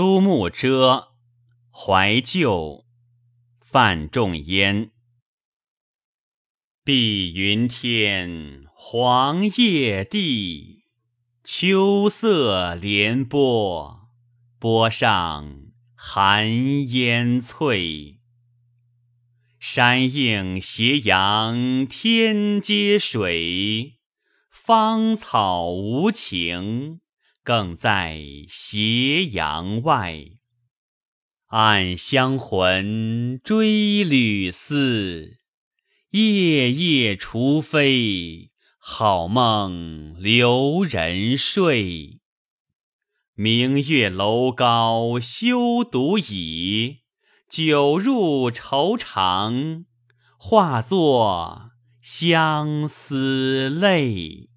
苏幕遮，怀旧，范仲淹。碧云天，黄叶地，秋色连波，波上寒烟翠。山映斜阳，天接水，芳草无情。更在斜阳外，暗香魂追旅思，夜夜除非，好梦留人睡。明月楼高休独倚，酒入愁肠，化作相思泪。